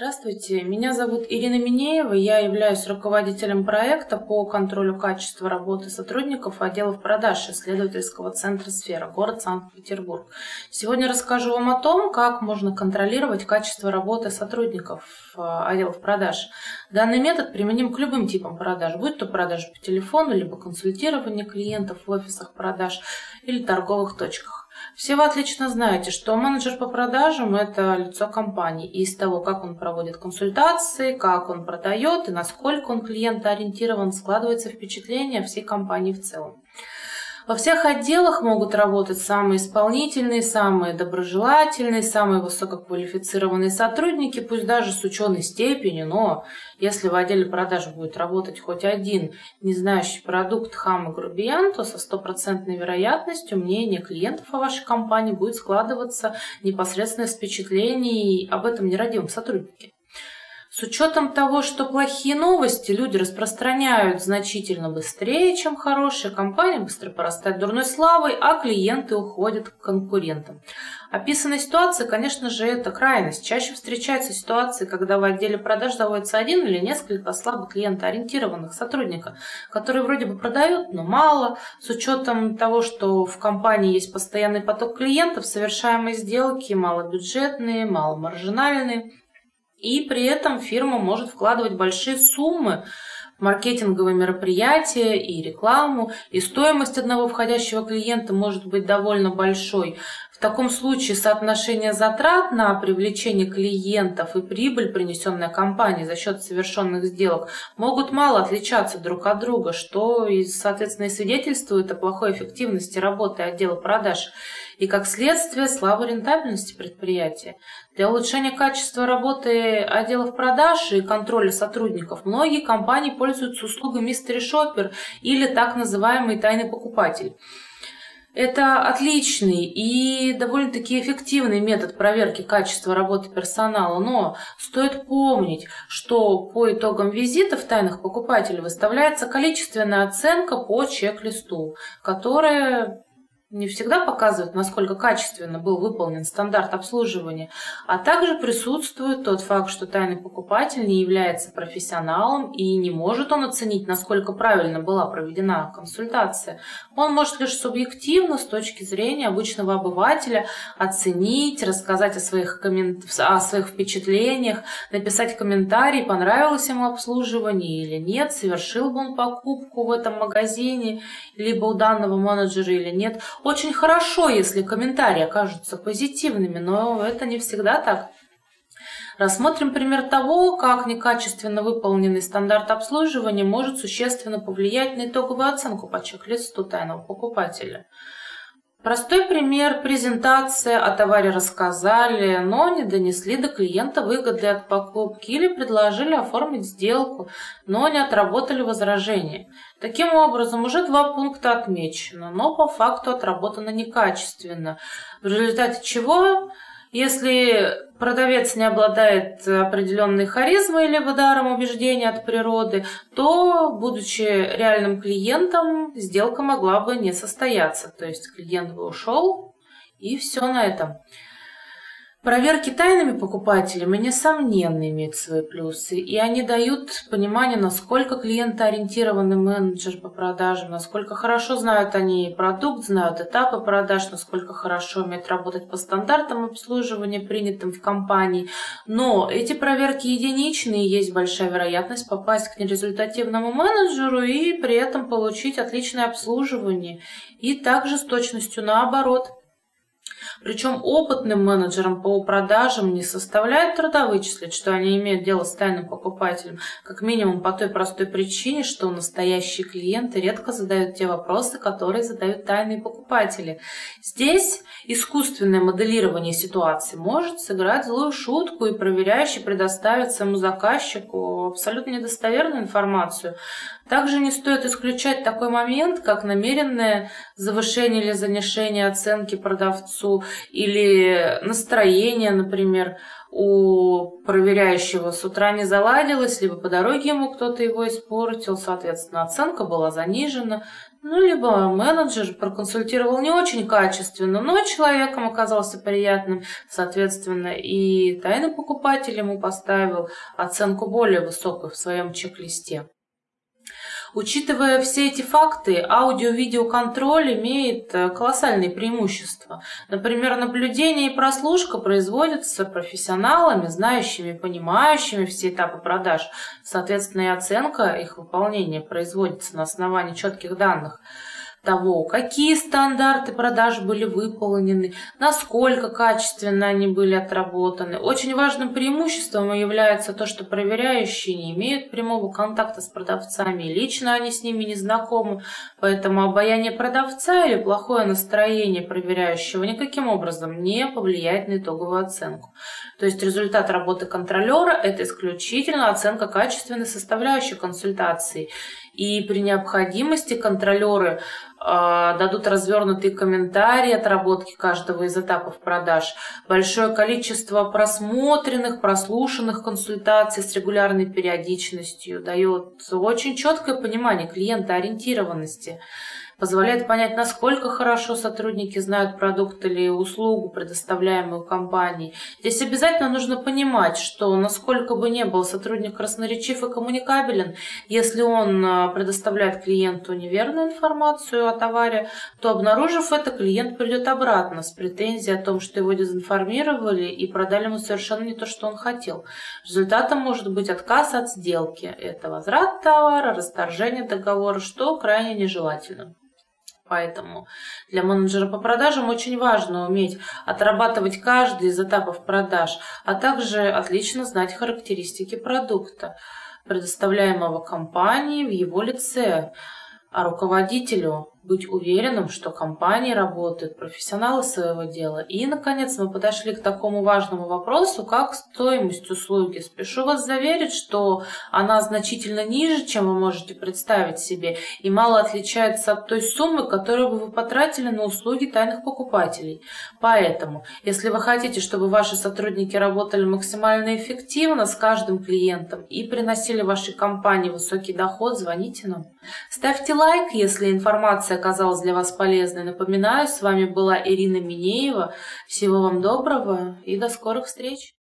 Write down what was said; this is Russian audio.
Здравствуйте, меня зовут Ирина Минеева, я являюсь руководителем проекта по контролю качества работы сотрудников отделов продаж исследовательского центра «Сфера», город Санкт-Петербург. Сегодня расскажу вам о том, как можно контролировать качество работы сотрудников э, отделов продаж. Данный метод применим к любым типам продаж, будь то продажи по телефону, либо консультирование клиентов в офисах продаж или торговых точках. Все вы отлично знаете, что менеджер по продажам – это лицо компании. И из того, как он проводит консультации, как он продает и насколько он клиентоориентирован, складывается впечатление всей компании в целом. Во всех отделах могут работать самые исполнительные, самые доброжелательные, самые высококвалифицированные сотрудники, пусть даже с ученой степенью, но если в отделе продаж будет работать хоть один не знающий продукт хам и грубиян, то со стопроцентной вероятностью мнение клиентов о вашей компании будет складываться непосредственное впечатление об этом нерадивом сотруднике. С учетом того, что плохие новости люди распространяют значительно быстрее, чем хорошие, компания быстро порастает дурной славой, а клиенты уходят к конкурентам. Описанная ситуация, конечно же, это крайность. Чаще встречаются ситуации, когда в отделе продаж заводится один или несколько слабо клиентоориентированных сотрудников, которые вроде бы продают, но мало. С учетом того, что в компании есть постоянный поток клиентов, совершаемые сделки малобюджетные, маломаржинальные – и при этом фирма может вкладывать большие суммы в маркетинговые мероприятия и рекламу, и стоимость одного входящего клиента может быть довольно большой. В таком случае соотношение затрат на привлечение клиентов и прибыль, принесенная компанией за счет совершенных сделок, могут мало отличаться друг от друга, что, соответственно, и свидетельствует о плохой эффективности работы отдела продаж и, как следствие, слабой рентабельности предприятия. Для улучшения качества работы отделов продаж и контроля сотрудников многие компании пользуются услугой Mystery Shopper или так называемый тайный покупатель. Это отличный и довольно-таки эффективный метод проверки качества работы персонала, но стоит помнить, что по итогам визитов тайных покупателей выставляется количественная оценка по чек-листу, которая не всегда показывает, насколько качественно был выполнен стандарт обслуживания, а также присутствует тот факт, что тайный покупатель не является профессионалом и не может он оценить, насколько правильно была проведена консультация. Он может лишь субъективно, с точки зрения обычного обывателя, оценить, рассказать о своих, коммент... о своих впечатлениях, написать комментарий, понравилось ему обслуживание или нет, совершил бы он покупку в этом магазине, либо у данного менеджера или нет – очень хорошо, если комментарии окажутся позитивными, но это не всегда так. Рассмотрим пример того, как некачественно выполненный стандарт обслуживания может существенно повлиять на итоговую оценку по чек-листу тайного покупателя. Простой пример – презентация, о товаре рассказали, но не донесли до клиента выгоды от покупки или предложили оформить сделку, но не отработали возражения. Таким образом, уже два пункта отмечено, но по факту отработано некачественно, в результате чего если продавец не обладает определенной харизмой или даром убеждения от природы, то, будучи реальным клиентом, сделка могла бы не состояться. То есть клиент бы ушел, и все на этом. Проверки тайными покупателями, несомненно, имеют свои плюсы, и они дают понимание, насколько клиентоориентированный менеджер по продажам, насколько хорошо знают они продукт, знают этапы продаж, насколько хорошо умеют работать по стандартам обслуживания, принятым в компании. Но эти проверки единичные, есть большая вероятность попасть к нерезультативному менеджеру и при этом получить отличное обслуживание, и также с точностью наоборот – причем опытным менеджерам по продажам не составляет труда вычислить, что они имеют дело с тайным покупателем, как минимум по той простой причине, что настоящие клиенты редко задают те вопросы, которые задают тайные покупатели. Здесь искусственное моделирование ситуации может сыграть злую шутку и проверяющий предоставит своему заказчику абсолютно недостоверную информацию. Также не стоит исключать такой момент, как намеренное завышение или занижение оценки продавцу или настроение, например, у проверяющего с утра не заладилось, либо по дороге ему кто-то его испортил, соответственно, оценка была занижена. Ну, либо менеджер проконсультировал не очень качественно, но человеком оказался приятным, соответственно, и тайный покупатель ему поставил оценку более высокую в своем чек-листе. Учитывая все эти факты, аудио-видеоконтроль имеет э, колоссальные преимущества. Например, наблюдение и прослушка производятся профессионалами, знающими, понимающими все этапы продаж. Соответственно, и оценка их выполнения производится на основании четких данных того, какие стандарты продаж были выполнены, насколько качественно они были отработаны. Очень важным преимуществом является то, что проверяющие не имеют прямого контакта с продавцами, лично они с ними не знакомы, поэтому обаяние продавца или плохое настроение проверяющего никаким образом не повлияет на итоговую оценку. То есть результат работы контролера – это исключительно оценка качественной составляющей консультации. И при необходимости контролеры а, дадут развернутые комментарии отработки каждого из этапов продаж, большое количество просмотренных, прослушанных консультаций с регулярной периодичностью дает очень четкое понимание клиента ориентированности позволяет понять, насколько хорошо сотрудники знают продукт или услугу, предоставляемую компанией. Здесь обязательно нужно понимать, что насколько бы не был сотрудник красноречив и коммуникабелен, если он а, предоставляет клиенту неверную информацию о товаре, то обнаружив это, клиент придет обратно с претензией о том, что его дезинформировали и продали ему совершенно не то, что он хотел. Результатом может быть отказ от сделки. Это возврат товара, расторжение договора, что крайне нежелательно. Поэтому для менеджера по продажам очень важно уметь отрабатывать каждый из этапов продаж, а также отлично знать характеристики продукта, предоставляемого компанией в его лице, а руководителю быть уверенным, что компании работают профессионалы своего дела. И, наконец, мы подошли к такому важному вопросу, как стоимость услуги. Спешу вас заверить, что она значительно ниже, чем вы можете представить себе, и мало отличается от той суммы, которую бы вы потратили на услуги тайных покупателей. Поэтому, если вы хотите, чтобы ваши сотрудники работали максимально эффективно с каждым клиентом и приносили вашей компании высокий доход, звоните нам. Ставьте лайк, если информация оказалась для вас полезной. Напоминаю, с вами была Ирина Минеева. Всего вам доброго и до скорых встреч!